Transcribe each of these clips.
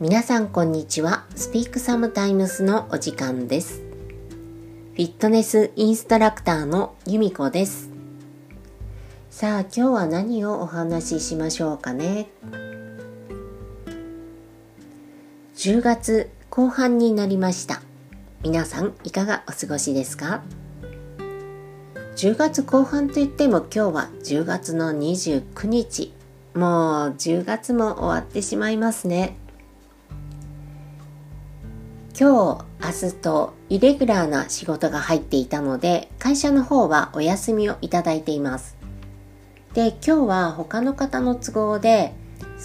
皆さんこんにちは。スピークサムタイムスのお時間です。フィットネスインストラクターの由美子です。さあ今日は何をお話ししましょうかね。10月後半になりました。皆さんいかがお過ごしですか？10月後半といっても今日は10月の29日。もう10月も終わってしまいますね。今日、明日とイレギュラーな仕事が入っていたので、会社の方はお休みをいただいています。で、今日は他の方の都合で、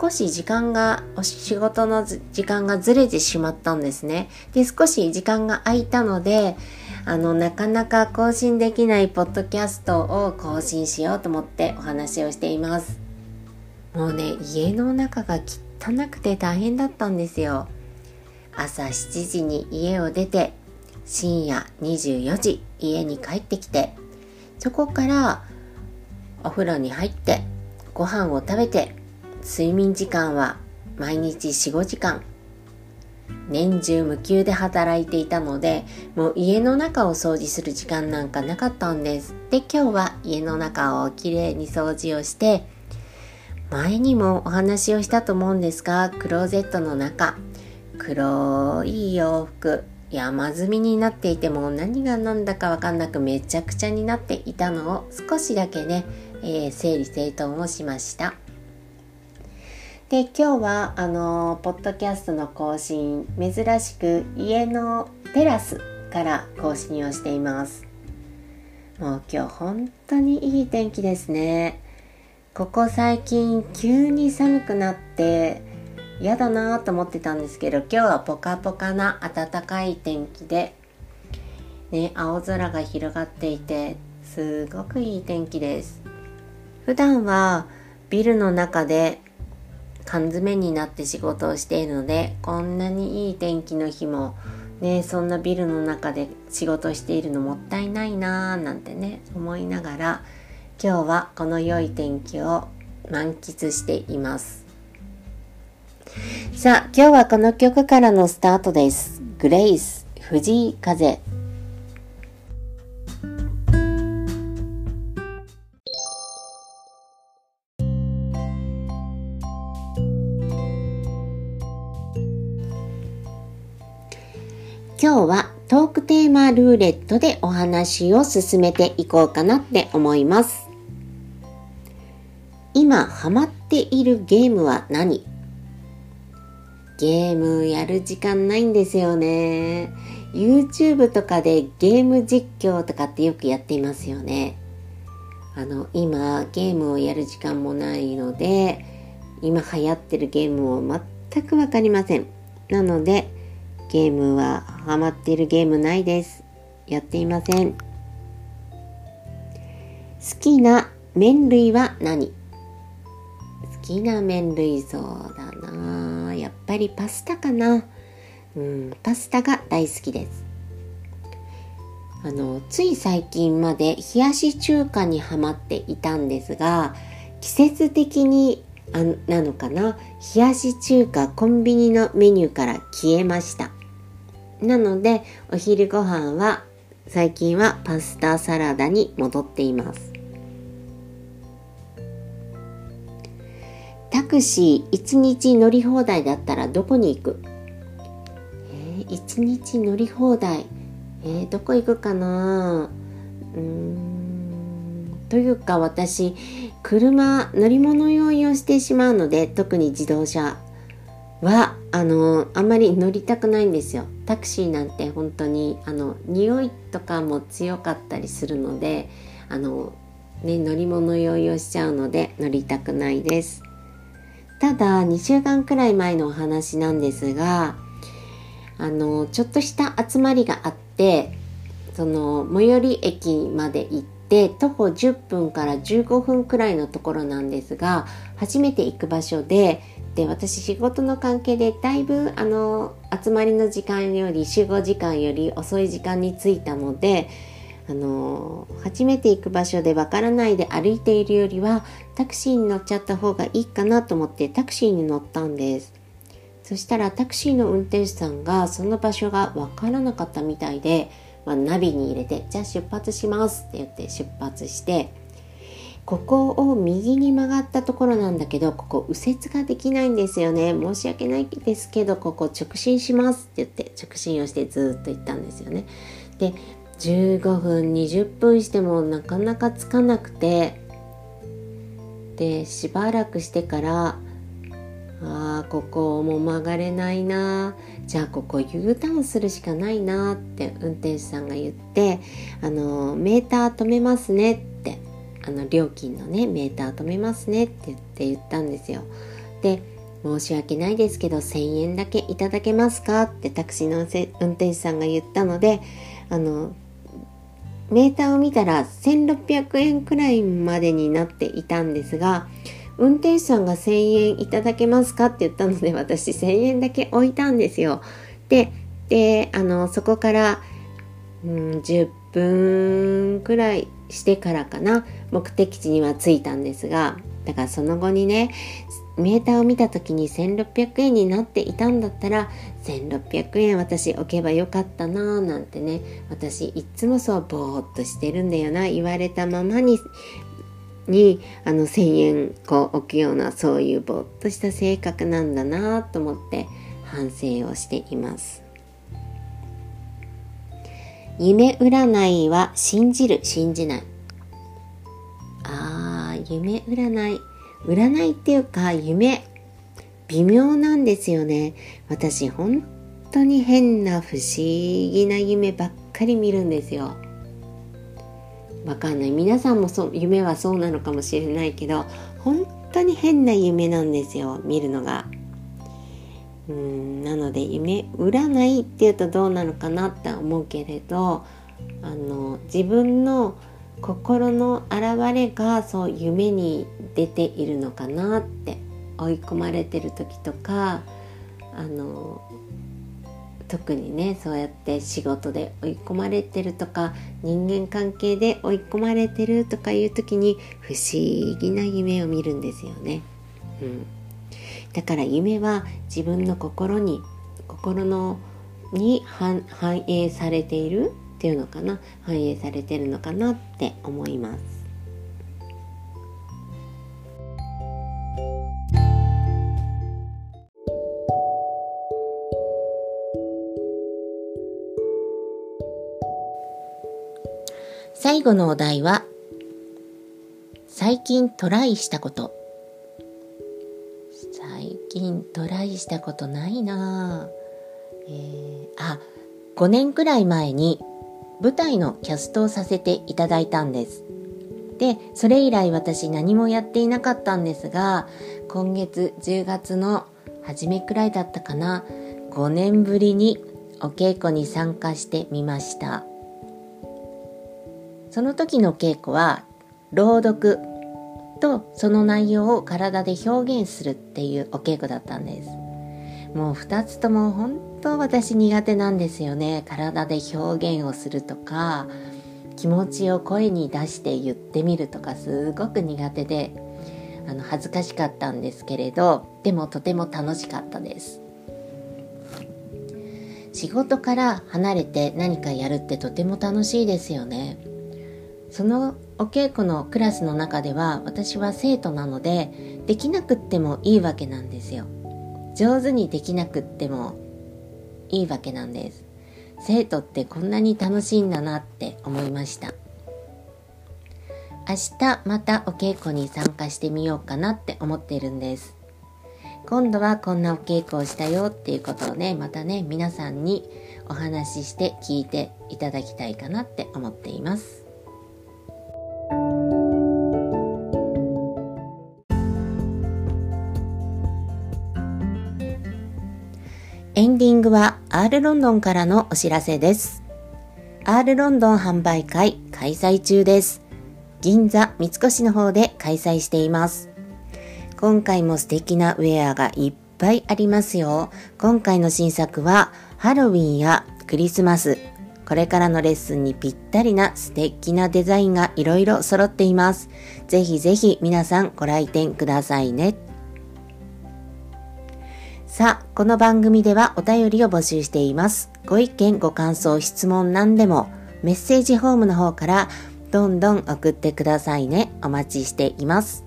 少し時間が、お仕事の時間がずれてしまったんですね。で、少し時間が空いたので、あの、なかなか更新できないポッドキャストを更新しようと思ってお話をしています。もうね、家の中が汚くて大変だったんですよ。朝7時に家を出て深夜24時家に帰ってきてそこからお風呂に入ってご飯を食べて睡眠時間は毎日45時間。年中無休で働いていたのでもう家の中を掃除する時間なんかなかったんです。で今日は家の中をきれいに掃除をして前にもお話をしたと思うんですがクローゼットの中黒い洋服。山積みになっていても何が何だかわかんなくめちゃくちゃになっていたのを少しだけね、えー、整理整頓をしました。で今日はあのポッドキャストの更新珍しく家のテラスから更新をしています。もう今日本当にいい天気ですね。ここ最近急に寒くなって嫌だなと思ってたんですけど今日はポカポカな暖かい天気で、ね、青空が広がっていてすごくいい天気です。普段はビルの中で缶詰になって仕事をしているのでこんなにいい天気の日もねそんなビルの中で仕事しているのもったいないなーなんてね思いながら今日はこの良い天気を満喫しています。さあ、今日はこの曲からのスタートです。グレイス、藤井風。今日はトークテーマルーレットでお話を進めていこうかなって思います。今ハマっているゲームは何？ゲームやる時間ないんですよね。YouTube とかでゲーム実況とかってよくやっていますよね。あの、今ゲームをやる時間もないので、今流行ってるゲームを全くわかりません。なので、ゲームはハマってるゲームないです。やっていません。好きな麺類は何？好きな麺類そうだなやっぱりパスタかな。うん、パスタが大好きです。あの、つい最近まで冷やし中華にはまっていたんですが、季節的にあなのかな冷やし中華コンビニのメニューから消えました。なので、お昼ご飯は最近はパスタサラダに戻っています。タクシー1日乗り放題だったらどこに行く？えー、1日乗り放題。えー、どこ行くかな？うーんというか私車乗り物用意をしてしまうので特に自動車はあのあんまり乗りたくないんですよ。タクシーなんて本当にあの匂いとかも強かったりするのであのね乗り物用意をしちゃうので乗りたくないです。ただ2週間くらい前のお話なんですがあのちょっとした集まりがあってその最寄り駅まで行って徒歩10分から15分くらいのところなんですが初めて行く場所でで私仕事の関係でだいぶあの集まりの時間より集合時間より遅い時間に着いたのであの初めて行く場所でわからないで歩いているよりはタクシーに乗っちゃった方がいいかなと思ってタクシーに乗ったんです。そしたらタクシーの運転手さんがその場所がわからなかったみたいで、まあ、ナビに入れて「じゃあ出発します」って言って出発してここを右に曲がったところなんだけどここ右折ができないんですよね。申し訳ないですけどここ直進しますって言って直進をしてずっと行ったんですよね。で15分20分してもなかなかつかなくて。でしばらくしてからあーここも曲がれないな。じゃあここ U ターンするしかないなって運転手さんが言ってあのメーター止めますねってあの料金のねメーター止めますねって言って言ったんですよ。で申し訳ないですけど1000円だけいただけますかってタクシーの運転手さんが言ったのであのメーターを見たら1600円くらいまでになっていたんですが運転手さんが1000円いただけますかって言ったので私1000円だけ置いたんですよ。で、で、あの、そこから、うん、10分くらいしてからかな、目的地には着いたんですが、だからその後にね、メーターを見た時に1600円になっていたんだったら1600円私置けばよかったなぁなんてね。私いつもそうぼーっとしてるんだよな。言われたままににあの1,000円こう置くようなそういうぼーっとした性格なんだなぁと思って反省をしています。夢占いは信じる信じない。あー夢占い。占いっていうか夢。微妙なんですよね。私本当に変な不思議な夢ばっかり見るんですよ。わかんない。皆さんもそう夢はそうなのかもしれないけど本当に変な夢なんですよ見るのが。うんなので夢占いっていうとどうなのかなって思うけれどあの自分の心の現れがそう夢に出ているのかなって追い込まれてる時とかあの特にねそうやって仕事で追い込まれてるとか人間関係で追い込まれてるとかいう時に不思議な夢を見るんですよね。うん、だから夢は自分の心に心のに反映されているっていうのかな？反映されてるのかなって思います。最後のお題は最近トライしたこと。最近トライしたことないなえー、あ5年くらい前に舞台のキャストをさせていただいたんです。で、それ以来私何もやっていなかったんですが、今月10月の初めくらいだったかな、5年ぶりにお稽古に参加してみました。その時の稽古は、朗読とその内容を体で表現するっていうお稽古だったんです。もう2つとも本当私苦手なんですよね。体で表現をするとか気持ちを声に出して言ってみるとかすごく苦手であの恥ずかしかったんですけれどでもとても楽しかったです。仕事から離れて何かやるってとても楽しいですよね。そのお稽古のクラスの中では私は生徒なのでできなくってもいいわけなんですよ。上手にできなくってもいいわけなんです。生徒ってこんなに楽しいんだなって思いました。明日またお稽古に参加してみようかなって思ってるんです。今度はこんなお稽古をしたよっていうことをねまたね皆さんにお話しして聞いていただきたいかなって思っています。グは R ロンドンからのお知らせです。R ロンドン販売会開催中です。銀座三越の方で開催しています。今回も素敵なウェアがいっぱいありますよ。今回の新作はハロウィンやクリスマス、これからのレッスンにぴったりな素敵なデザインがいろいろ揃っています。ぜひぜひ皆さんご来店くださいね。さあ、この番組ではお便りを募集しています。ご意見、ご感想、質問何でも、メッセージホームの方からどんどん送ってくださいね。お待ちしています。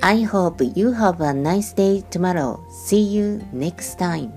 I hope you have a nice day tomorrow. See you next time.